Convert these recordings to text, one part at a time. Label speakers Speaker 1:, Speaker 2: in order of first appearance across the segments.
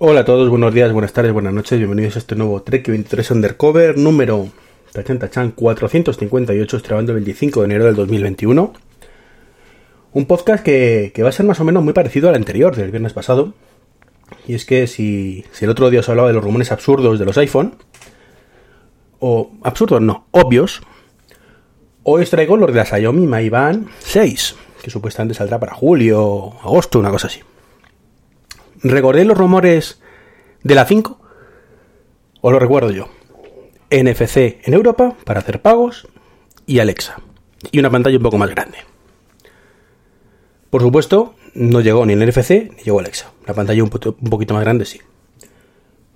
Speaker 1: Hola a todos, buenos días, buenas tardes, buenas noches, bienvenidos a este nuevo Trek 23 Undercover número Tachan 458, estrenando el 25 de enero del 2021. Un podcast que, va a ser más o menos muy parecido al anterior, del viernes pasado. Y es que si, si el otro día os hablaba de los rumores absurdos de los iPhone, o absurdos no, obvios, hoy os traigo los de la Xiaomi Mi Band 6, que supuestamente saldrá para julio, agosto, una cosa así. ¿Recordé los rumores de la 5? ¿O lo recuerdo yo? NFC en Europa para hacer pagos y Alexa. Y una pantalla un poco más grande. Por supuesto, no llegó ni el NFC ni llegó Alexa. La pantalla un, poquito más grande sí.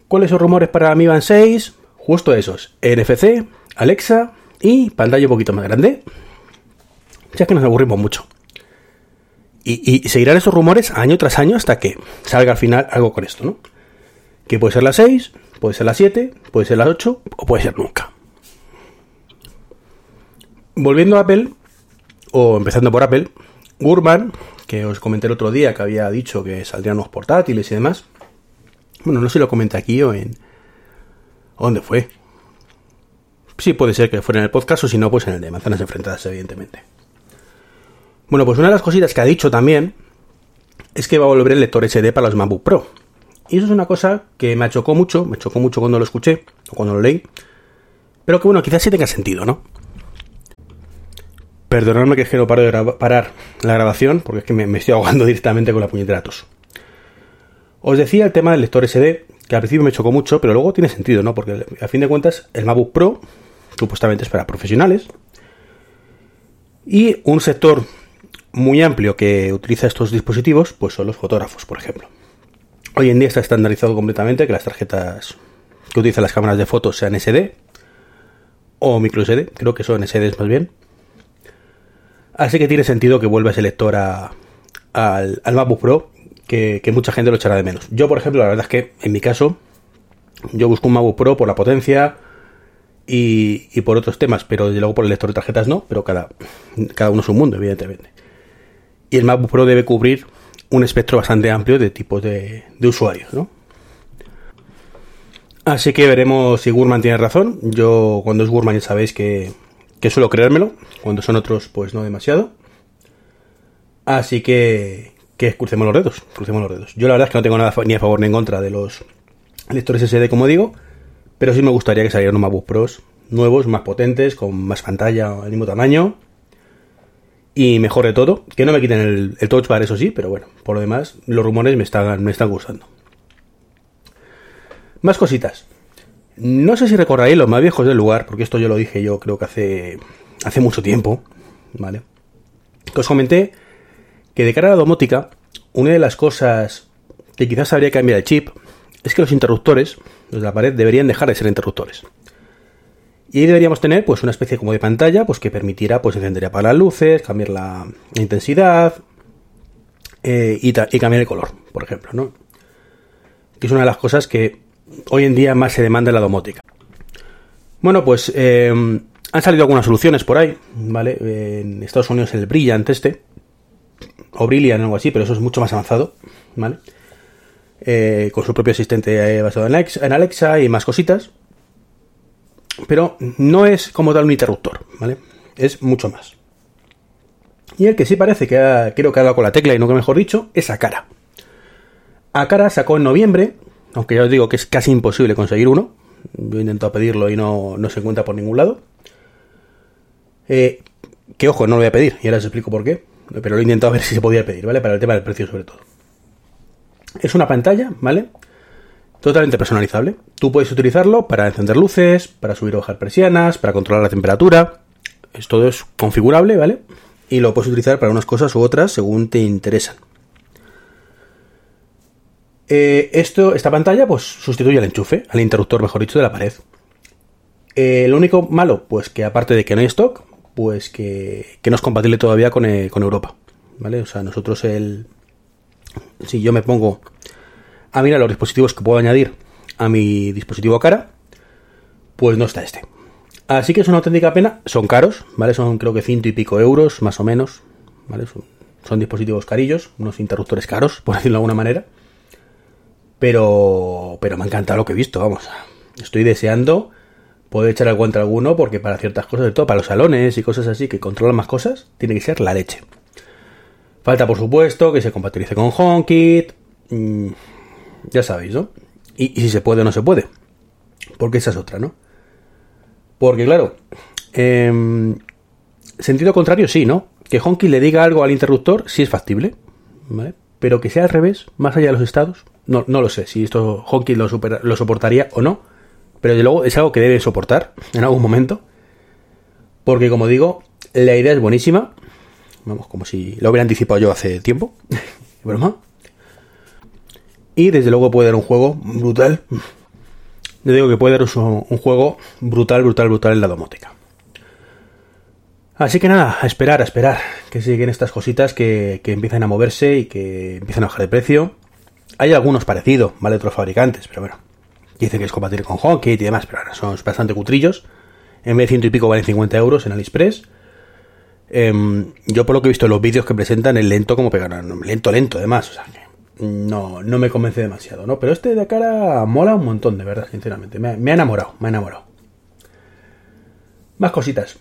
Speaker 1: ¿Cuáles son rumores para Mi Band 6? Justo esos. NFC, Alexa y pantalla un poquito más grande. Ya que nos aburrimos mucho. Y, seguirán esos rumores año tras año hasta que salga al final algo con esto, ¿no? Que puede ser la 6, puede ser la 7, puede ser la 8 o puede ser nunca. Volviendo a Apple, o empezando por Apple, Gurman, que os comenté el otro día que había dicho que saldrían los portátiles y demás. Bueno, no sé lo comenté aquí o en. ¿Dónde fue? Sí, puede ser que fuera en el podcast o si no, pues en el de Manzanas Enfrentadas, evidentemente. Bueno, pues una de las cositas que ha dicho también es que va a volver el lector SD para los MacBook Pro. Y eso es una cosa que me chocó mucho, me chocó mucho cuando lo escuché o cuando lo leí. Pero que bueno, quizás sí tenga sentido, ¿no? Perdonadme que es que no paro de parar la grabación porque es que me, estoy ahogando directamente con la puñetera tos. Os decía el tema del lector SD, que al principio me chocó mucho, pero luego tiene sentido, ¿no? Porque a fin de cuentas el MacBook Pro supuestamente es para profesionales. Y un sector muy amplio que utiliza estos dispositivos, pues son los fotógrafos, por ejemplo. Hoy en día está estandarizado completamente que las tarjetas que utilizan las cámaras de fotos sean SD o micro SD, creo que son SD más bien. Así que tiene sentido que vuelva ese lector al, al MacBook Pro, que, mucha gente lo echará de menos. Yo, por ejemplo, la verdad es que en mi caso, yo busco un MacBook Pro por la potencia y, y por otros temas, pero desde luego por el lector de tarjetas no, pero cada, cada uno es un mundo, evidentemente y el MacBook Pro debe cubrir un espectro bastante amplio de tipos de, usuarios, ¿no? Así que veremos si Gurman tiene razón. Yo cuando es Gurman ya sabéis que, que suelo creérmelo, cuando son otros pues no demasiado. Así que, que crucemos los dedos, crucemos los dedos. Yo la verdad es que no tengo nada ni a favor ni en contra de los lectores SD, como digo, pero sí me gustaría que salieran unos MacBook Pros nuevos, más potentes, con más pantalla al mismo tamaño y mejor de todo, que no me quiten el, touch bar, eso sí, pero bueno, por lo demás, los rumores me están, me están gustando. Más cositas. No sé si recordaréis los más viejos del lugar, porque esto yo lo dije yo creo que hace, hace mucho tiempo, ¿vale? Que os comenté que de cara a la domótica, una de las cosas que quizás habría que cambiar el chip es que los interruptores, los de la pared, deberían dejar de ser interruptores. Y ahí deberíamos tener pues una especie como de pantalla pues que permitiera pues encender y apagar las luces, cambiar la, intensidad eh, y, cambiar el color, por ejemplo, ¿no? Que es una de las cosas que hoy en día más se demanda en la domótica. Bueno, pues eh, han salido algunas soluciones por ahí, ¿vale? En Estados Unidos el Brilliant este, o Brilliant o algo así, pero eso es mucho más avanzado, ¿vale? Eh, con su propio asistente basado en Alexa y más cositas pero no es como tal un interruptor, ¿vale? Es mucho más. Y el que sí parece que ha, creo que ha dado con la tecla y no que mejor dicho, es Akara. Akara sacó en noviembre, aunque ya os digo que es casi imposible conseguir uno. Yo he intentado pedirlo y no, se encuentra por ningún lado. Eh, que ojo, no lo voy a pedir, y ahora os explico por qué. Pero lo he intentado ver si se podía pedir, ¿vale? Para el tema del precio sobre todo. Es una pantalla, ¿vale? Totalmente personalizable. Tú puedes utilizarlo para encender luces, para subir o bajar persianas, para controlar la temperatura. Esto es configurable, ¿vale? Y lo puedes utilizar para unas cosas u otras según te interesan. Eh, esto, esta pantalla pues sustituye al enchufe, al interruptor, mejor dicho, de la pared. Eh, lo único malo, pues que aparte de que no hay stock, pues que, no es compatible todavía con, eh, con Europa. ¿Vale? O sea, nosotros el... Si yo me pongo a mirar los dispositivos que puedo añadir a mi dispositivo cara, pues no está este. Así que es una auténtica pena, son caros, ¿vale? Son creo que ciento y pico euros, más o menos, ¿vale? Son, dispositivos carillos, unos interruptores caros, por decirlo de alguna manera. Pero, pero me ha encantado lo que he visto, vamos. Estoy deseando poder echar al guante alguno porque para ciertas cosas, de todo, para los salones y cosas así que controlan más cosas, tiene que ser la leche. Falta, por supuesto, que se compatibilice con HomeKit. Ya sabéis, ¿no? Y, si se puede o no se puede. Porque esa es otra, ¿no? Porque, claro, eh, sentido contrario, sí, ¿no? Que HomeKit le diga algo al interruptor, sí es factible, ¿vale? Pero que sea al revés, más allá de los estados, no, no lo sé si esto HomeKit lo, lo soportaría o no. Pero de luego es algo que debe soportar en algún momento. Porque, como digo, la idea es buenísima. Vamos, como si lo hubiera anticipado yo hace tiempo. Broma. Y desde luego puede dar un juego brutal. Yo digo que puede dar un, juego brutal, brutal, brutal en la domótica. Así que nada, a esperar, a esperar. Que siguen estas cositas que, que empiezan a moverse y que empiezan a bajar de precio. Hay algunos parecidos, ¿vale? Otros fabricantes, pero bueno. Dicen que es compatible con HomeKit y demás, pero son bastante cutrillos. En vez de ciento y pico valen 50 euros en AliExpress. Eh, yo por lo que he visto en los vídeos que presentan es lento como pegarán. Lento, lento además. O sea que no, no me convence demasiado, ¿no? Pero este de cara mola un montón, de verdad, sinceramente. Me, me ha enamorado, me ha enamorado. Más cositas.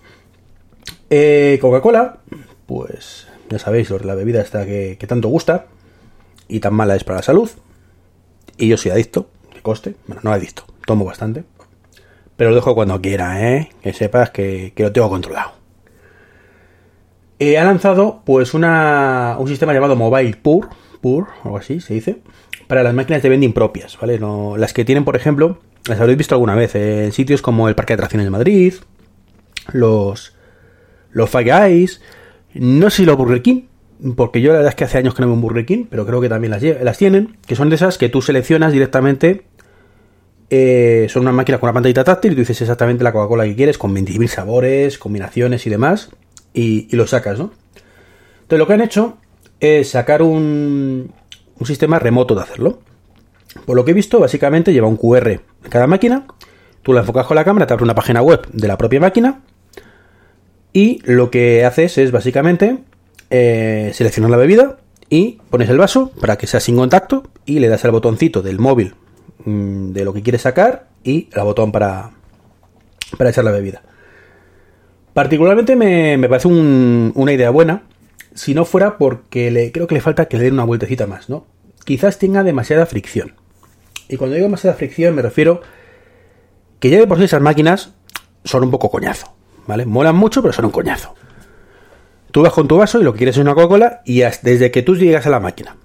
Speaker 1: Eh, Coca-Cola, pues ya sabéis, la bebida esta que, tanto gusta y tan mala es para la salud. Y yo soy adicto, que coste. Bueno, no adicto, tomo bastante. Pero lo dejo cuando quiera, ¿eh? Que sepas que, que lo tengo controlado. Eh, ha lanzado pues una, un sistema llamado Mobile Pur, Algo así se dice, para las máquinas de vending propias, ¿vale? No, las que tienen, por ejemplo, las habréis visto alguna vez en sitios como el Parque de Atracciones de Madrid, los, los Five no sé si los Burger King, porque yo la verdad es que hace años que no veo un Burger King, pero creo que también las, tienen, que son de esas que tú seleccionas directamente. Eh, son una máquina con una pantallita táctil y tú dices exactamente la Coca-Cola que quieres, con 20.000 sabores, combinaciones y demás, y, y, lo sacas, ¿no? Entonces lo que han hecho es sacar un, un sistema remoto de hacerlo. Por lo que he visto, básicamente lleva un QR en cada máquina, tú la enfocas con la cámara, te abre una página web de la propia máquina, y lo que haces es básicamente eh, seleccionas la bebida y pones el vaso para que sea sin contacto y le das al botoncito del móvil mmm, de lo que quieres sacar y el botón para, para echar la bebida. Particularmente me, me parece un, una idea buena, si no fuera porque le, creo que le falta que le den una vueltecita más, ¿no? Quizás tenga demasiada fricción. Y cuando digo demasiada fricción me refiero que ya de por sí esas máquinas son un poco coñazo, ¿vale? Molan mucho, pero son un coñazo. Tú vas con tu vaso y lo que quieres es una Coca-Cola y desde que tú llegas a la máquina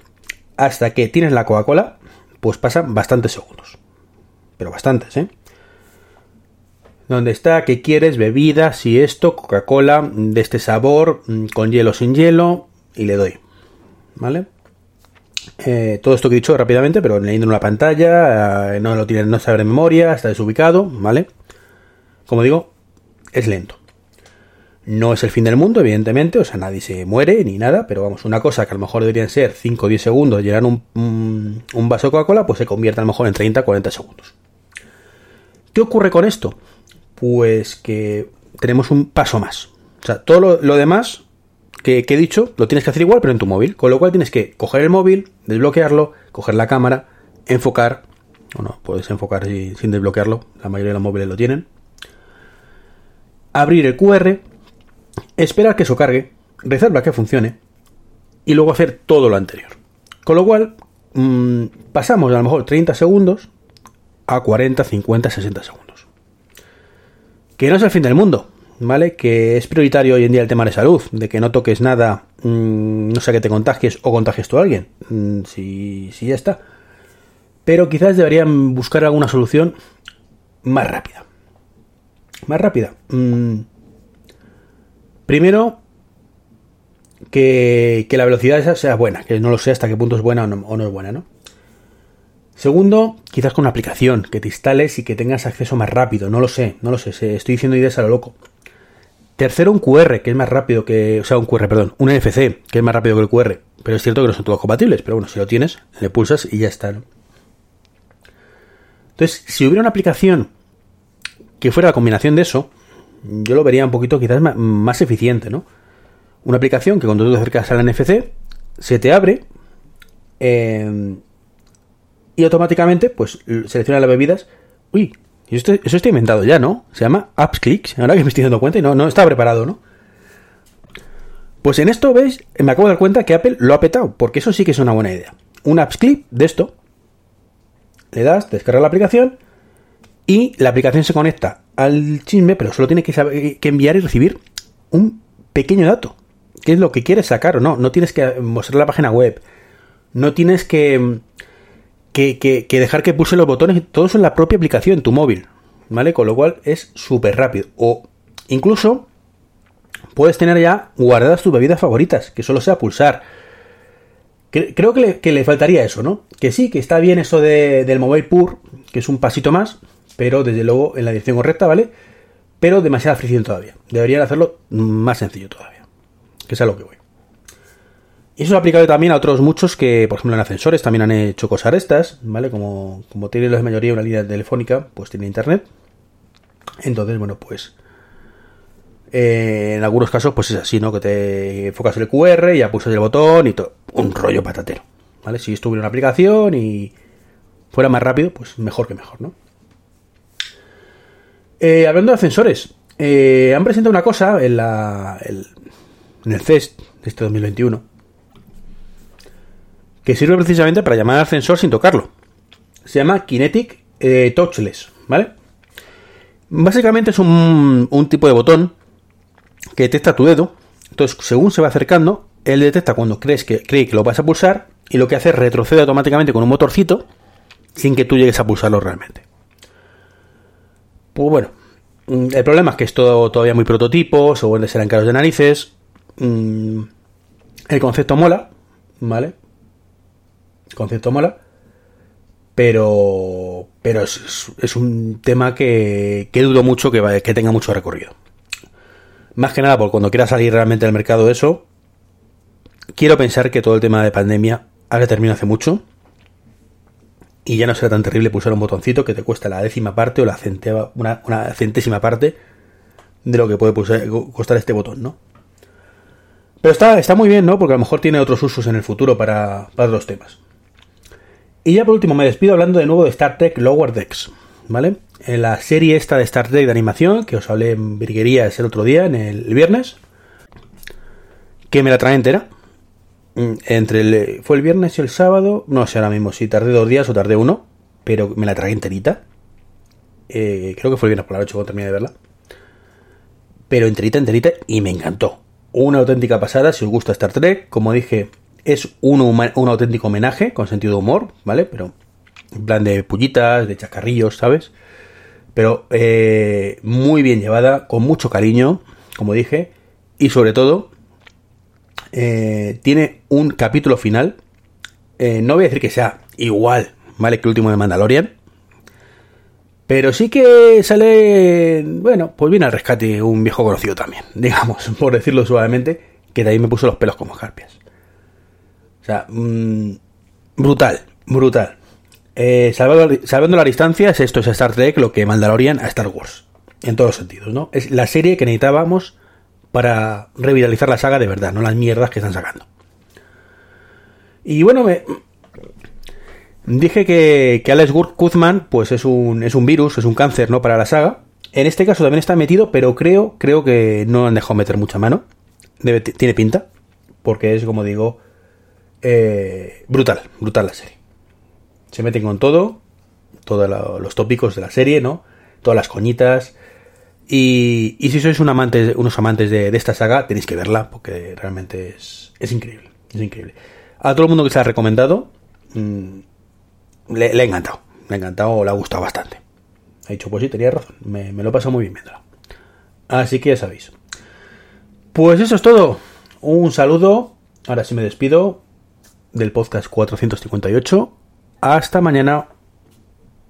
Speaker 1: hasta que tienes la Coca-Cola, pues pasan bastantes segundos. Pero bastantes, ¿eh? Donde está que quieres bebida, si esto, Coca-Cola de este sabor, mm, con hielo sin hielo, y le doy. ¿Vale? Eh, todo esto que he dicho rápidamente, pero leyendo en una pantalla, eh, no lo tiene, no sabe memoria, está desubicado, ¿vale? Como digo, es lento. No es el fin del mundo, evidentemente, o sea, nadie se muere ni nada, pero vamos, una cosa que a lo mejor deberían ser 5 o 10 segundos, llenar un, un, un vaso de Coca-Cola, pues se convierte a lo mejor en 30 o 40 segundos. ¿Qué ocurre con esto? Pues que tenemos un paso más. O sea, todo lo, demás que, he dicho lo tienes que hacer igual, pero en tu móvil. Con lo cual tienes que coger el móvil, desbloquearlo, coger la cámara, enfocar. O no, puedes enfocar sin, sin desbloquearlo. La mayoría de los móviles lo tienen. Abrir el QR esperar que eso cargue, rezarlo a que funcione y luego hacer todo lo anterior. Con lo cual, mmm, pasamos a lo mejor 30 segundos a 40, 50, 60 segundos. Que no es el fin del mundo, ¿vale? Que es prioritario hoy en día el tema de salud, de que no toques nada, mmm, no sé que te contagies o contagies tú a alguien, mmm, si, si ya está. Pero quizás deberían buscar alguna solución más rápida. Más rápida. Mmm, Primero, que, que, la velocidad esa sea buena, que no lo sé hasta qué punto es buena o no, o no, es buena, ¿no? Segundo, quizás con una aplicación que te instales y que tengas acceso más rápido, no lo sé, no lo sé, estoy diciendo ideas a lo loco. Tercero, un QR, que es más rápido que, o sea, un QR, perdón, un NFC, que es más rápido que el QR, pero es cierto que no son todos compatibles, pero bueno, si lo tienes, le pulsas y ya está, ¿no? Entonces, si hubiera una aplicación que fuera la combinación de eso, yo lo vería un poquito quizás más, más eficiente, ¿no? Una aplicación que cuando tú te acercas al NFC se te abre eh, y automáticamente pues selecciona las bebidas. Uy, eso está inventado ya, ¿no? Se llama Apps Clicks, ahora que me estoy dando cuenta y no, no estaba preparado, ¿no? Pues en esto, ¿veis? Me acabo de dar cuenta que Apple lo ha petado, porque eso sí que es una buena idea. Un Apps Click de esto, le das, descarga la aplicación y la aplicación se conecta al chisme, pero solo tiene que, saber, que enviar y recibir un pequeño dato. ¿Qué es lo que quieres sacar o no? No tienes que mostrar la página web. No tienes que, que, dejar que pulse los botones. Todo eso en la propia aplicación, en tu móvil. ¿Vale? Con lo cual es súper rápido. O incluso puedes tener ya guardadas tus bebidas favoritas, que solo sea pulsar. Creo que le, faltaría eso, ¿no? Que sí, que está bien eso de, del Mobile Pur, que es un pasito más, pero desde luego en la dirección correcta, ¿vale? Pero demasiada fricción todavía. Deberían hacerlo más sencillo todavía. Que es a lo que voy. Y eso ha aplicado también a otros muchos que, por ejemplo, en ascensores también han hecho cosas estas, ¿vale? Como, como tienen la mayoría una línea telefónica, pues tiene internet. Entonces, bueno, pues eh, en algunos casos, pues es así, ¿no? Que te enfocas el QR, y ya pulsas el botón y todo. Un rollo patatero, ¿vale? Si estuviera una aplicación y fuera más rápido, pues mejor que mejor, ¿no? Eh, hablando de ascensores, eh, han presentado una cosa en, la, en el CES de este 2021 que sirve precisamente para llamar al ascensor sin tocarlo. Se llama Kinetic Touchless, ¿vale? Básicamente es un, tipo de botón que detecta tu dedo. Entonces, según se va acercando, él detecta cuando crees que, cree que lo vas a pulsar y lo que hace es retrocede automáticamente con un motorcito sin que tú llegues a pulsarlo realmente. Pues bueno, mm, el problema es que es todo todavía muy prototipo, según serán caros de narices. Mm, el concepto mola, ¿vale? Concepto mola. Pero, pero es, un tema que, que dudo mucho que, que tenga mucho recorrido. Más que nada, porque cuando quiera salir realmente al mercado eso, quiero pensar que todo el tema de pandemia ha terminado hace mucho. Y ya no será tan terrible pulsar un botoncito que te cuesta la décima parte o la una, centésima parte de lo que puede costar este botón, ¿no? Pero está, está muy bien, ¿no? Porque a lo mejor tiene otros usos en el futuro para, para otros temas. Y ya por último me despido hablando de nuevo de Star Trek Lower Decks, ¿vale? en la serie esta de Star Trek de animación, que os hablé en virguerías el otro día, en el, viernes, que me la trae entera. Mm, entre el, fue el viernes y el sábado, no sé ahora mismo si tardé dos días o tardé uno, pero me la trae enterita. Eh, creo que fue el viernes por la noche cuando terminé de verla. Pero enterita, enterita, y me encantó. Una auténtica pasada, si os gusta Star Trek, como dije, es un, un auténtico homenaje, con sentido de humor, ¿vale? Pero en plan de pullitas, de chacarrillos, ¿sabes? pero eh, muy bien llevada, con mucho cariño, como dije, y sobre todo eh, tiene un capítulo final. Eh, no voy a decir que sea igual, ¿vale? Que el último de Mandalorian. Pero sí que sale, bueno, pues viene al rescate un viejo conocido también, digamos, por decirlo suavemente, que de ahí me puso los pelos como escarpias. Sea, mm, brutal, brutal. Eh, salvando, la distancia, es esto, es Star Trek lo que Mandalorian a Star Wars. En todos los sentidos, ¿no? Es la serie que necesitábamos para revitalizar la saga de verdad, no las mierdas que están sacando. Y bueno, me... dije que, que Alex Guzman, pues es un, es un virus, es un cáncer, ¿no? Para la saga. En este caso también está metido, pero creo, creo que no han dejado meter mucha mano. tiene pinta, porque es, como digo, eh, brutal, brutal la serie se meten con todo, todos los tópicos de la serie, ¿no? Todas las coñitas. Y, si sois un amante, unos amantes de, esta saga, tenéis que verla, porque realmente es, es increíble. Es increíble. A todo el mundo que se ha recomendado, mm, le, ha encantado. Le ha encantado, le ha gustado bastante. Ha dicho, pues sí, tenía razón. Me, me lo he pasado muy bien viéndola. Así que ya sabéis. Pues eso es todo. Un saludo. Ahora sí me despido del podcast 458 hasta mañana